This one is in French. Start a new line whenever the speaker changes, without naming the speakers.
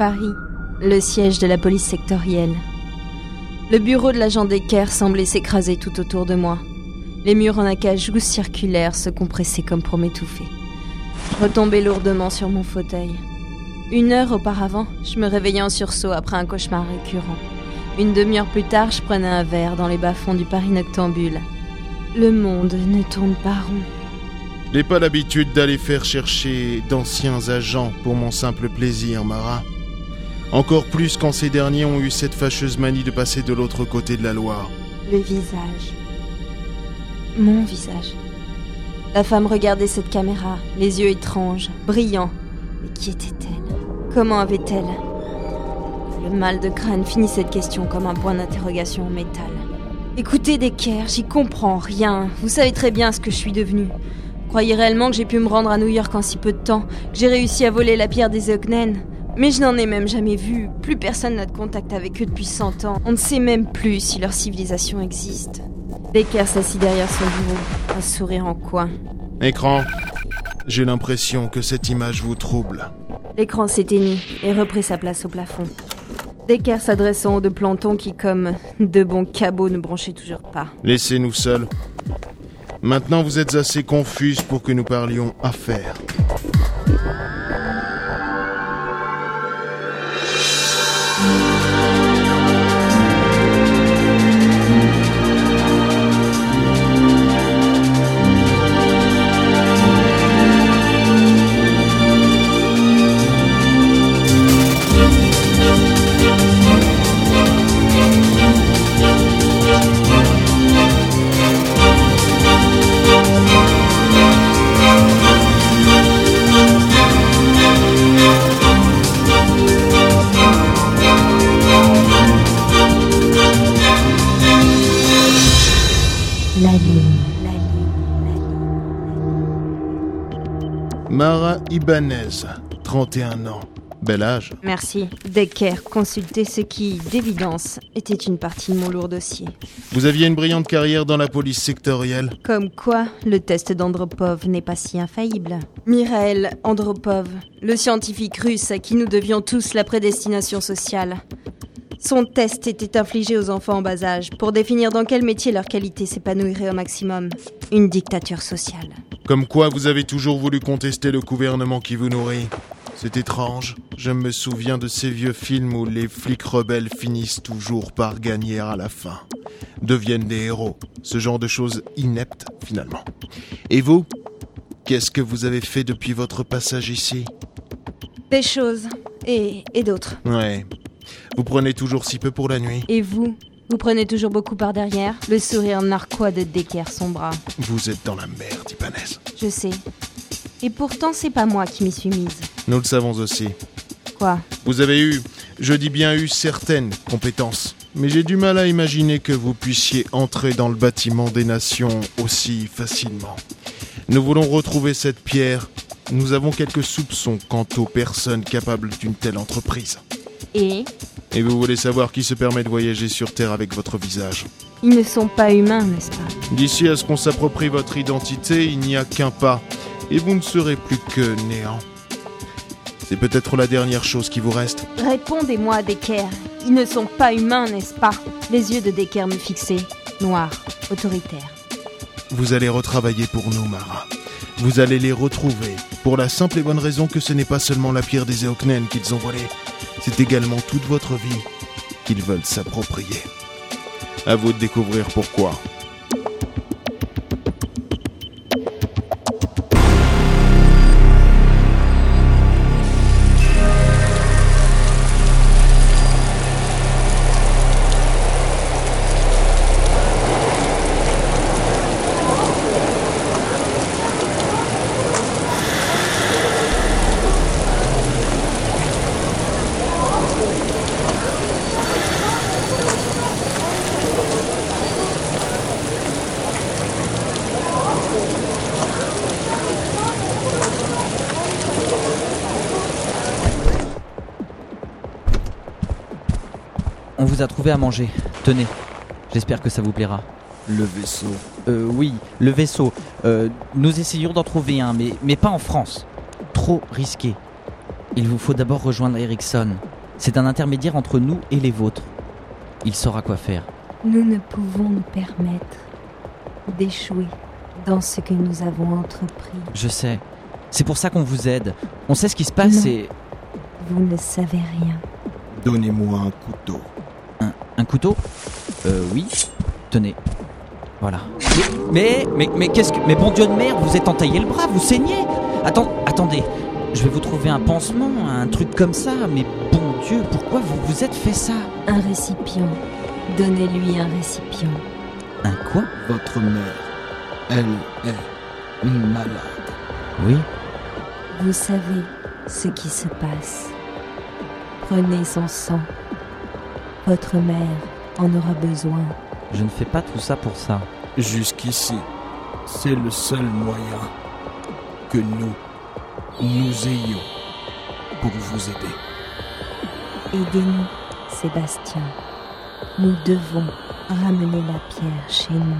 Paris, le siège de la police sectorielle. Le bureau de l'agent d'équerre semblait s'écraser tout autour de moi. Les murs en acajou circulaires se compressaient comme pour m'étouffer. Je lourdement sur mon fauteuil. Une heure auparavant, je me réveillais en sursaut après un cauchemar récurrent. Une demi-heure plus tard, je prenais un verre dans les bas-fonds du Paris Noctambule. Le monde ne tourne pas rond.
N'ai pas l'habitude d'aller faire chercher d'anciens agents pour mon simple plaisir, Mara. Encore plus quand ces derniers ont eu cette fâcheuse manie de passer de l'autre côté de la Loire.
Le visage. Mon visage. La femme regardait cette caméra, les yeux étranges, brillants. Mais qui était-elle? Comment avait-elle? Le mal de crâne finit cette question comme un point d'interrogation en métal. Écoutez, Decker, j'y comprends rien. Vous savez très bien ce que je suis devenue. Croyez réellement que j'ai pu me rendre à New York en si peu de temps, que j'ai réussi à voler la pierre des Eoknen Mais je n'en ai même jamais vu. Plus personne n'a de contact avec eux depuis 100 ans. On ne sait même plus si leur civilisation existe. Decker s'assit derrière son bureau, un sourire en coin.
Écran, j'ai l'impression que cette image vous trouble.
L'écran s'éteignit et reprit sa place au plafond. Decker s'adressant aux deux plantons qui, comme de bons cabots, ne branchaient toujours pas.
Laissez-nous seuls. Maintenant, vous êtes assez confuse pour que nous parlions affaires.
La lune.
Mara Ibanez, 31 ans. Bel âge.
Merci. Decker consultait ce qui, d'évidence, était une partie de mon lourd dossier.
Vous aviez une brillante carrière dans la police sectorielle.
Comme quoi, le test d'Andropov n'est pas si infaillible. Mirael Andropov, le scientifique russe à qui nous devions tous la prédestination sociale. Son test était infligé aux enfants en bas âge pour définir dans quel métier leur qualité s'épanouirait au maximum. Une dictature sociale.
Comme quoi vous avez toujours voulu contester le gouvernement qui vous nourrit. C'est étrange. Je me souviens de ces vieux films où les flics rebelles finissent toujours par gagner à la fin. Deviennent des héros. Ce genre de choses ineptes, finalement. Et vous Qu'est-ce que vous avez fait depuis votre passage ici?
Des choses. Et, et d'autres.
Ouais. Vous prenez toujours si peu pour la nuit.
Et vous Vous prenez toujours beaucoup par derrière Le sourire narquois de Decker sombra.
Vous êtes dans la merde, Ibanez.
Je sais. Et pourtant, c'est pas moi qui m'y suis mise.
Nous le savons aussi.
Quoi?
Vous avez eu, je dis bien eu certaines compétences. Mais j'ai du mal à imaginer que vous puissiez entrer dans le bâtiment des nations aussi facilement. Nous voulons retrouver cette pierre. Nous avons quelques soupçons quant aux personnes capables d'une telle entreprise.
Et
Et vous voulez savoir qui se permet de voyager sur Terre avec votre visage
Ils ne sont pas humains, n'est-ce pas?
D'ici à ce qu'on s'approprie votre identité, il n'y a qu'un pas. Et vous ne serez plus que néant. C'est peut-être la dernière chose qui vous reste.
Répondez-moi, Decker. Ils ne sont pas humains, n'est-ce pas? Les yeux de Decker me fixaient, noirs, autoritaires.
Vous allez retravailler pour nous, Mara. Vous allez les retrouver, pour la simple et bonne raison que ce n'est pas seulement la pierre des Eoknen qu'ils ont volée, c'est également toute votre vie qu'ils veulent s'approprier. À vous de découvrir pourquoi.
On vous a trouvé à manger. Tenez. J'espère que ça vous plaira.
Le vaisseau.
Euh, oui, le vaisseau. Euh, nous essayons d'en trouver un, mais, mais pas en France. Trop risqué. Il vous faut d'abord rejoindre Ericsson. C'est un intermédiaire entre nous et les vôtres. Il saura quoi faire.
Nous ne pouvons nous permettre d'échouer dans ce que nous avons entrepris.
Je sais. C'est pour ça qu'on vous aide. On sait ce qui se passe
Non.
et...
Vous ne savez rien.
Donnez-moi un couteau.
Un, un couteau Euh, oui. Tenez. Voilà. Mais, mais, mais qu'est-ce que... Mais bon Dieu de merde, vous êtes entaillé le bras, vous saignez Attends, attendez. Je vais vous trouver un pansement, un truc comme ça, mais bon Dieu, pourquoi vous vous êtes fait ça?
Un récipient. Donnez-lui un récipient.
Un quoi?
Votre mère, elle est malade.
Oui.
Vous savez ce qui se passe. Prenez son sang. Votre mère en aura besoin.
Je ne fais pas tout ça pour ça.
Jusqu'ici, c'est le seul moyen que nous, nous ayons pour vous aider.
Aidez-nous, Sébastien. Nous devons ramener la pierre chez nous.